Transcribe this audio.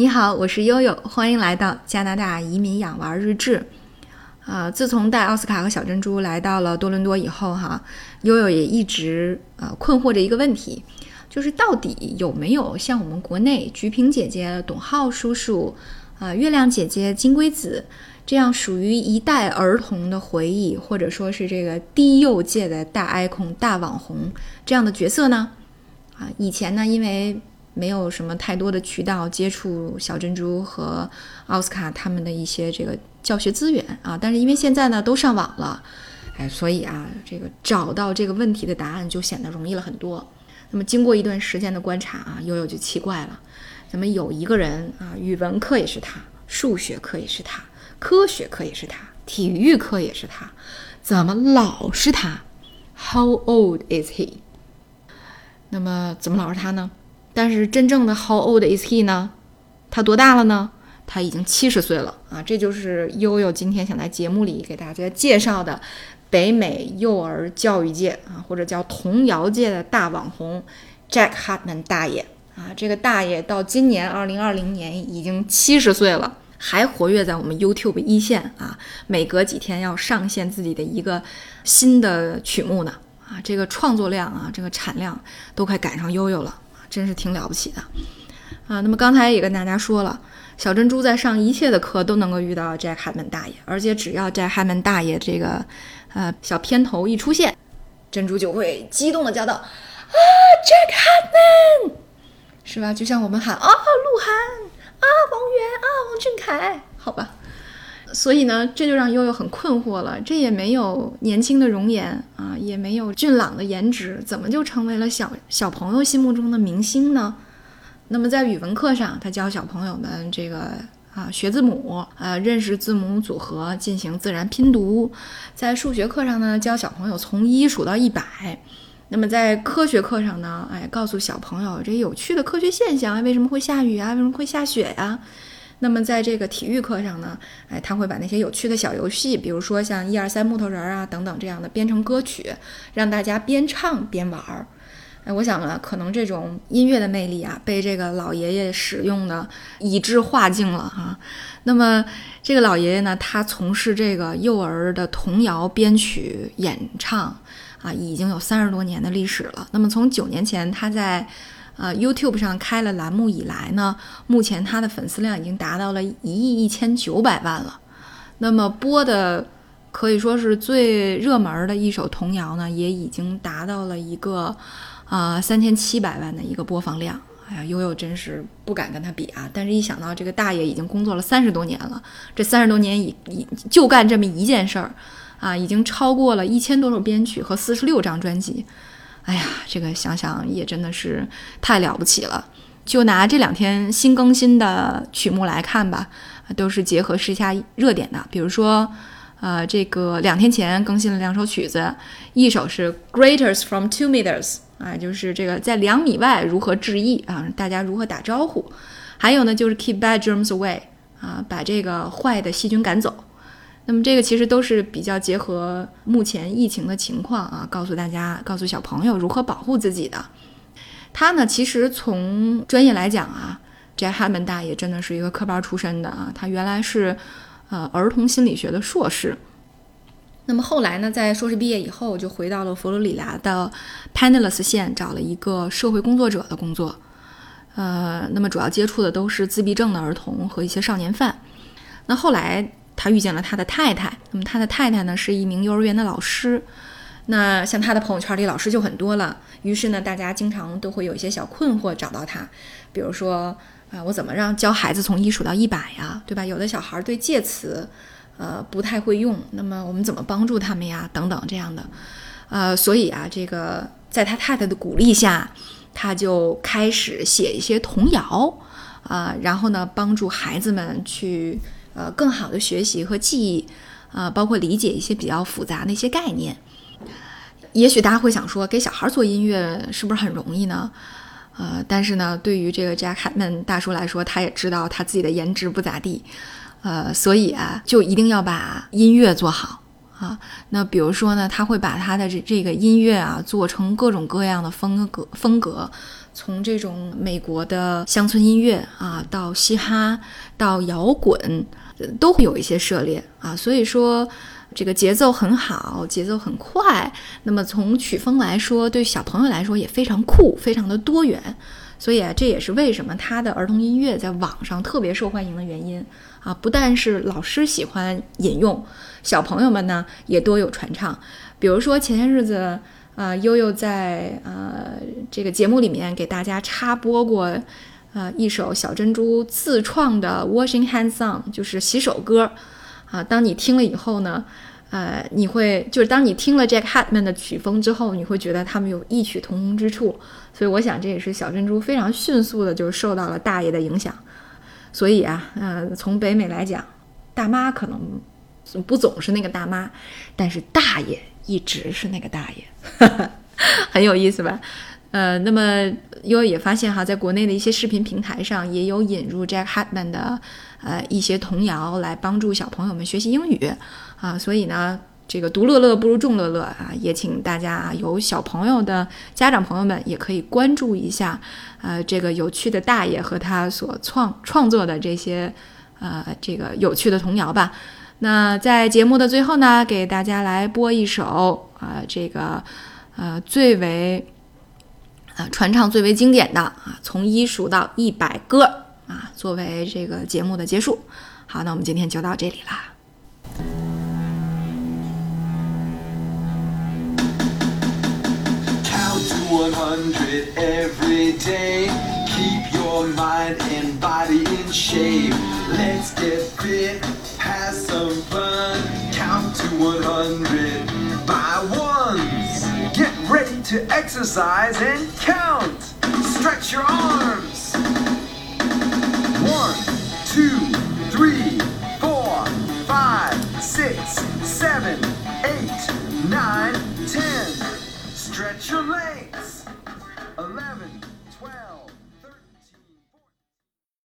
你好，我是悠悠，欢迎来到加拿大移民养娃日志。啊，自从带奥斯卡和小珍珠来到了多伦多以后，哈，悠悠也一直呃困惑着一个问题，就是到底有没有像我们国内菊萍姐姐、董浩叔叔、啊月亮姐姐、金龟子这样属于一代儿童的回忆，或者说是这个低幼界的大 icon、大网红这样的角色呢？啊，以前呢，因为没有什么太多的渠道接触小珍珠和奥斯卡他们的一些这个教学资源啊，但是因为现在呢都上网了，哎，所以啊，这个找到这个问题的答案就显得容易了很多。那么经过一段时间的观察啊，悠悠就奇怪了，怎么有一个人啊，语文课也是他，数学课也是他，科学课也是他，体育课也是他，怎么老是他？How old is he？那么怎么老是他呢？但是真正的 How old is he 呢？他多大了呢？他已经七十岁了啊！这就是悠悠今天想在节目里给大家介绍的北美幼儿教育界啊，或者叫童谣界的大网红 Jack Hartman 大爷啊！这个大爷到今年二零二零年已经七十岁了，还活跃在我们 YouTube 一线啊！每隔几天要上线自己的一个新的曲目呢啊！这个创作量啊，这个产量都快赶上悠悠了。真是挺了不起的，啊，那么刚才也跟大家说了，小珍珠在上一切的课都能够遇到 Jack Hamman 大爷，而且只要 Jack Hamman 大爷这个呃小片头一出现，珍珠就会激动的叫道啊，Jack Hamman，是吧？就像我们喊啊，鹿晗啊，王源啊，王俊凯，好吧。所以呢，这就让悠悠很困惑了。这也没有年轻的容颜啊，也没有俊朗的颜值，怎么就成为了小小朋友心目中的明星呢？那么在语文课上，他教小朋友们这个啊学字母啊，认识字母组合，进行自然拼读；在数学课上呢，教小朋友从一数到一百；那么在科学课上呢，哎，告诉小朋友这有趣的科学现象，为什么会下雨啊？为什么会下雪呀？那么在这个体育课上呢，哎，他会把那些有趣的小游戏，比如说像一二三木头人啊等等这样的编成歌曲，让大家边唱边玩儿。哎，我想呢，可能这种音乐的魅力啊，被这个老爷爷使用的以致化境了哈。那么这个老爷爷呢，他从事这个幼儿的童谣编曲演唱啊，已经有三十多年的历史了。那么从九年前他在呃，YouTube 上开了栏目以来呢，目前他的粉丝量已经达到了一亿一千九百万了。那么播的可以说是最热门的一首童谣呢，也已经达到了一个啊三千七百万的一个播放量。哎呀，悠悠真是不敢跟他比啊！但是一想到这个大爷已经工作了三十多年了，这三十多年以以就干这么一件事儿啊，已经超过了一千多首编曲和四十六张专辑。哎呀，这个想想也真的是太了不起了。就拿这两天新更新的曲目来看吧，都是结合时下热点的。比如说，呃，这个两天前更新了两首曲子，一首是《Greeters from Two Meters》，啊，就是这个在两米外如何致意啊，大家如何打招呼；还有呢，就是《Keep Bad Germs Away》，啊，把这个坏的细菌赶走。那么这个其实都是比较结合目前疫情的情况啊，告诉大家，告诉小朋友如何保护自己的。他呢，其实从专业来讲啊，Jack Hartman 大爷真的是一个科班出身的啊。他原来是呃儿童心理学的硕士，那么后来呢，在硕士毕业以后，就回到了佛罗里达的 p e n n i l e s s 县，找了一个社会工作者的工作。呃，那么主要接触的都是自闭症的儿童和一些少年犯。那后来。他遇见了他的太太，那么他的太太呢是一名幼儿园的老师，那像他的朋友圈里老师就很多了，于是呢，大家经常都会有一些小困惑找到他，比如说啊，我怎么让教孩子从一数到一百呀，对吧？有的小孩对介词，呃，不太会用，那么我们怎么帮助他们呀？等等这样的，呃，所以啊，这个在他太太的鼓励下，他就开始写一些童谣，啊，然后呢，帮助孩子们去。呃，更好的学习和记忆，啊，包括理解一些比较复杂的一些概念。也许大家会想说，给小孩做音乐是不是很容易呢？呃，但是呢，对于这个 Jackman 大叔来说，他也知道他自己的颜值不咋地，呃，所以啊，就一定要把音乐做好啊。那比如说呢，他会把他的这这个音乐啊，做成各种各样的风格风格，从这种美国的乡村音乐啊，到嘻哈，到摇滚，都会有一些涉猎啊。所以说，这个节奏很好，节奏很快。那么从曲风来说，对小朋友来说也非常酷，非常的多元。所以啊，这也是为什么他的儿童音乐在网上特别受欢迎的原因啊！不但是老师喜欢引用，小朋友们呢也多有传唱。比如说前些日子，呃，悠悠在呃这个节目里面给大家插播过，呃，一首小珍珠自创的 Washing Hands Song，就是洗手歌啊。当你听了以后呢？呃，你会就是当你听了 Jack Hartman 的曲风之后，你会觉得他们有异曲同工之处，所以我想这也是小珍珠非常迅速的就受到了大爷的影响。所以啊，呃，从北美来讲，大妈可能不总是那个大妈，但是大爷一直是那个大爷，很有意思吧？呃，那么悠悠也发现哈，在国内的一些视频平台上也有引入 Jack Hartman 的呃一些童谣来帮助小朋友们学习英语。啊，所以呢，这个独乐乐不如众乐乐啊，也请大家，有小朋友的家长朋友们也可以关注一下，呃，这个有趣的大爷和他所创创作的这些，呃，这个有趣的童谣吧。那在节目的最后呢，给大家来播一首啊，这个呃最为呃传唱最为经典的啊，从一数到一百歌啊，作为这个节目的结束。好，那我们今天就到这里啦。to 100 every day. Keep your mind and body in shape. Let's get fit, have some fun. Count to 100 by ones. Get ready to exercise and count. Stretch your arms.